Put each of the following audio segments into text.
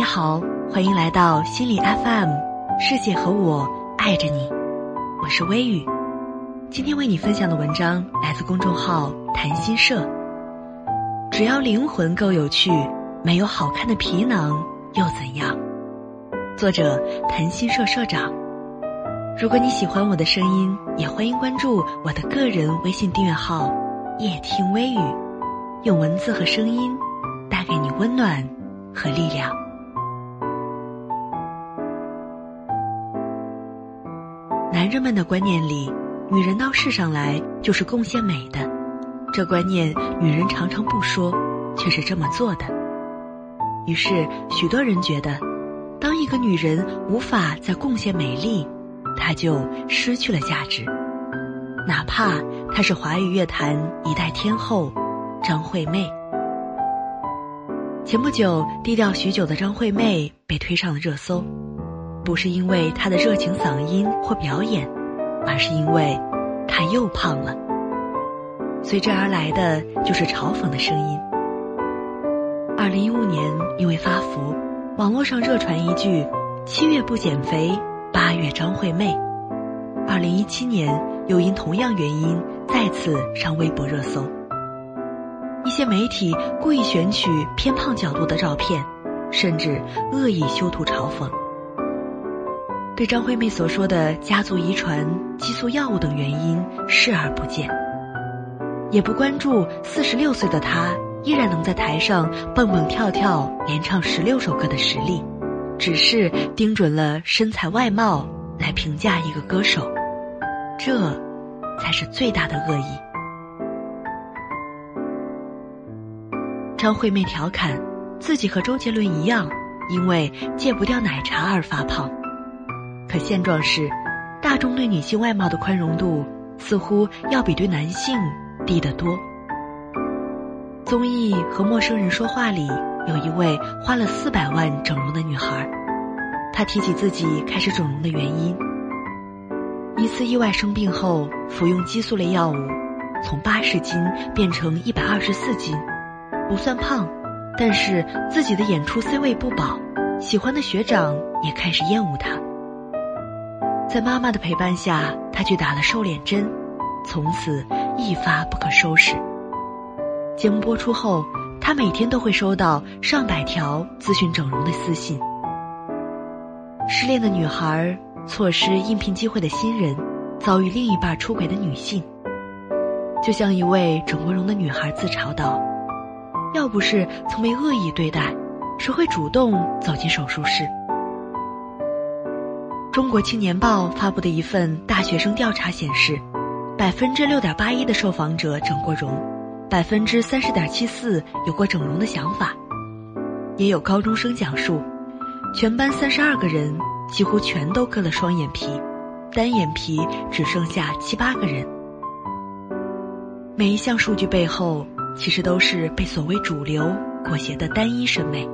你好，欢迎来到心理 FM，世界和我爱着你，我是微雨。今天为你分享的文章来自公众号谈心社。只要灵魂够有趣，没有好看的皮囊又怎样？作者谈心社社长。如果你喜欢我的声音，也欢迎关注我的个人微信订阅号“夜听微雨”，用文字和声音带给你温暖和力量。男人们的观念里，女人到世上来就是贡献美的。这观念，女人常常不说，却是这么做的。于是，许多人觉得，当一个女人无法再贡献美丽，她就失去了价值，哪怕她是华语乐坛一代天后张惠妹。前不久，低调许久的张惠妹被推上了热搜。不是因为她的热情嗓音或表演，而是因为她又胖了。随之而来的就是嘲讽的声音。二零一五年，因为发福，网络上热传一句“七月不减肥，八月张惠妹”。二零一七年，又因同样原因再次上微博热搜。一些媒体故意选取偏胖角度的照片，甚至恶意修图嘲讽。对张惠妹所说的家族遗传、激素药物等原因视而不见，也不关注四十六岁的她依然能在台上蹦蹦跳跳、连唱十六首歌的实力，只是盯准了身材外貌来评价一个歌手，这才是最大的恶意。张惠妹调侃自己和周杰伦一样，因为戒不掉奶茶而发胖。可现状是，大众对女性外貌的宽容度似乎要比对男性低得多。综艺和陌生人说话里，有一位花了四百万整容的女孩，她提起自己开始整容的原因：一次意外生病后，服用激素类药物，从八十斤变成一百二十四斤，不算胖，但是自己的演出 C 位不保，喜欢的学长也开始厌恶她。在妈妈的陪伴下，她去打了瘦脸针，从此一发不可收拾。节目播出后，她每天都会收到上百条咨询整容的私信。失恋的女孩，错失应聘机会的新人，遭遇另一半出轨的女性，就像一位整过容的女孩自嘲道：“要不是曾被恶意对待，谁会主动走进手术室？”中国青年报发布的一份大学生调查显示，百分之六点八一的受访者整过容，百分之三十点七四有过整容的想法。也有高中生讲述，全班三十二个人几乎全都割了双眼皮，单眼皮只剩下七八个人。每一项数据背后，其实都是被所谓主流裹挟的单一审美。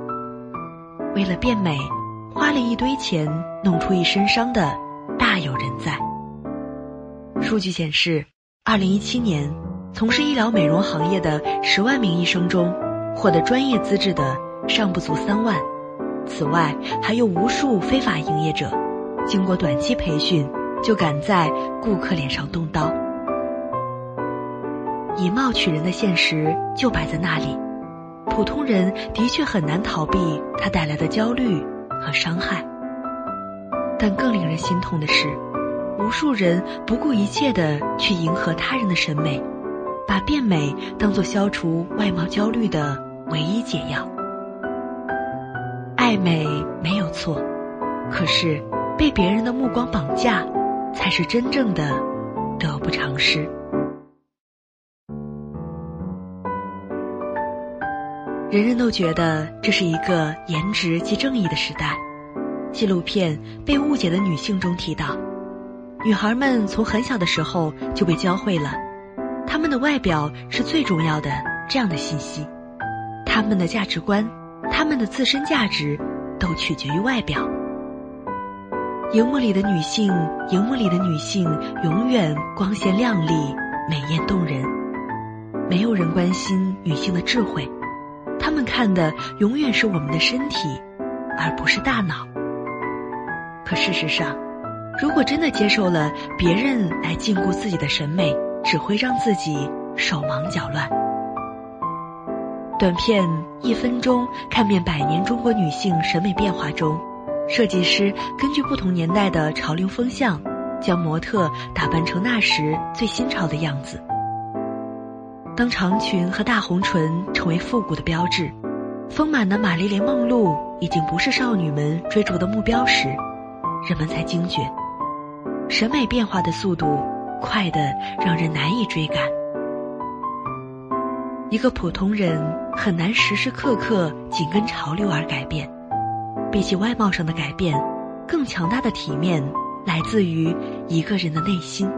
为了变美。花了一堆钱弄出一身伤的，大有人在。数据显示，二零一七年，从事医疗美容行业的十万名医生中，获得专业资质的尚不足三万。此外，还有无数非法营业者，经过短期培训，就敢在顾客脸上动刀。以貌取人的现实就摆在那里，普通人的确很难逃避它带来的焦虑。和伤害，但更令人心痛的是，无数人不顾一切的去迎合他人的审美，把变美当做消除外貌焦虑的唯一解药。爱美没有错，可是被别人的目光绑架，才是真正的得不偿失。人人都觉得这是一个颜值即正义的时代。纪录片《被误解的女性》中提到，女孩们从很小的时候就被教会了，她们的外表是最重要的这样的信息，她们的价值观、她们的自身价值都取决于外表。荧幕里的女性，荧幕里的女性永远光鲜亮丽、美艳动人，没有人关心女性的智慧。他们看的永远是我们的身体，而不是大脑。可事实上，如果真的接受了别人来禁锢自己的审美，只会让自己手忙脚乱。短片《一分钟看遍百年中国女性审美变化》中，设计师根据不同年代的潮流风向，将模特打扮成那时最新潮的样子。当长裙和大红唇成为复古的标志，丰满的玛丽莲梦露已经不是少女们追逐的目标时，人们才惊觉，审美变化的速度快得让人难以追赶。一个普通人很难时时刻刻紧跟潮流而改变。比起外貌上的改变，更强大的体面来自于一个人的内心。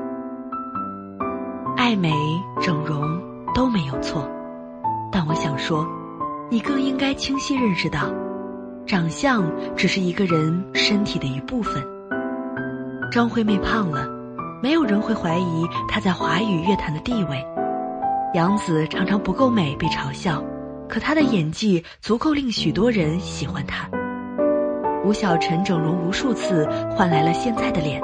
爱美、整容都没有错，但我想说，你更应该清晰认识到，长相只是一个人身体的一部分。张惠妹胖了，没有人会怀疑她在华语乐坛的地位。杨紫常常不够美被嘲笑，可她的演技足够令许多人喜欢她。吴晓晨整容无数次换来了现在的脸，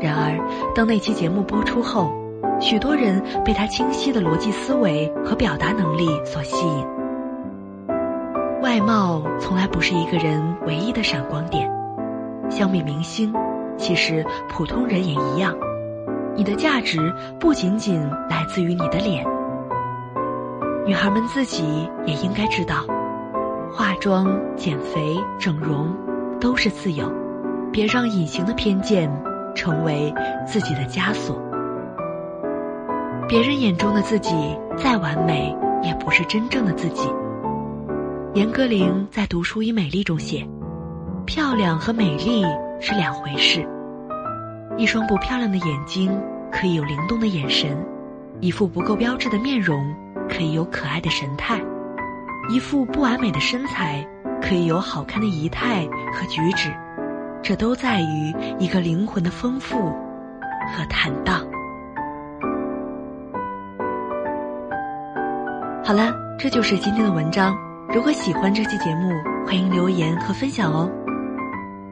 然而当那期节目播出后，许多人被他清晰的逻辑思维和表达能力所吸引。外貌从来不是一个人唯一的闪光点，相比明星，其实普通人也一样。你的价值不仅仅来自于你的脸。女孩们自己也应该知道，化妆、减肥、整容都是自由，别让隐形的偏见成为自己的枷锁。别人眼中的自己再完美，也不是真正的自己。严歌苓在《读书与美丽》中写：“漂亮和美丽是两回事，一双不漂亮的眼睛可以有灵动的眼神，一副不够标致的面容。”可以有可爱的神态，一副不完美的身材，可以有好看的仪态和举止，这都在于一个灵魂的丰富和坦荡。好了，这就是今天的文章。如果喜欢这期节目，欢迎留言和分享哦。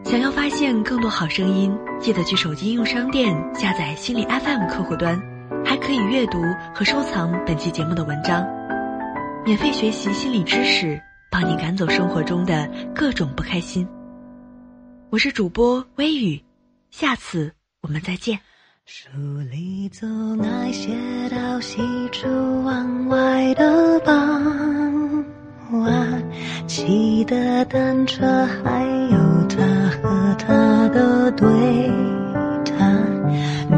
想要发现更多好声音，记得去手机应用商店下载心理 FM 客户端。还可以阅读和收藏本期节目的文章，免费学习心理知识，帮你赶走生活中的各种不开心。我是主播微雨，下次我们再见。书里总爱写到喜出望外的傍晚，骑的单车，还有他和他的对谈，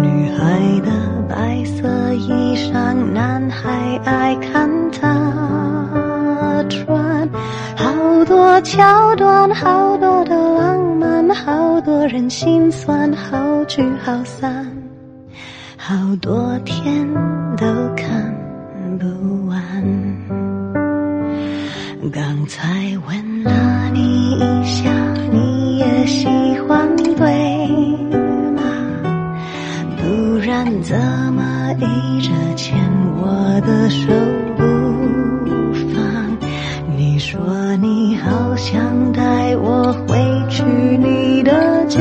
女孩的。白色衣裳，男孩爱看她穿。好多桥段，好多的浪漫，好多人心酸，好聚好散，好多天都看不完。刚才问了你一下，你也喜欢对吗？不然？怎么一直牵我的手不放？你说你好想带我回去你的家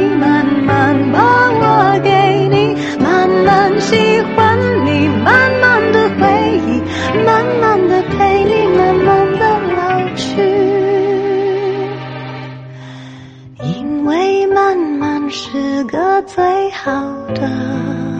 好的。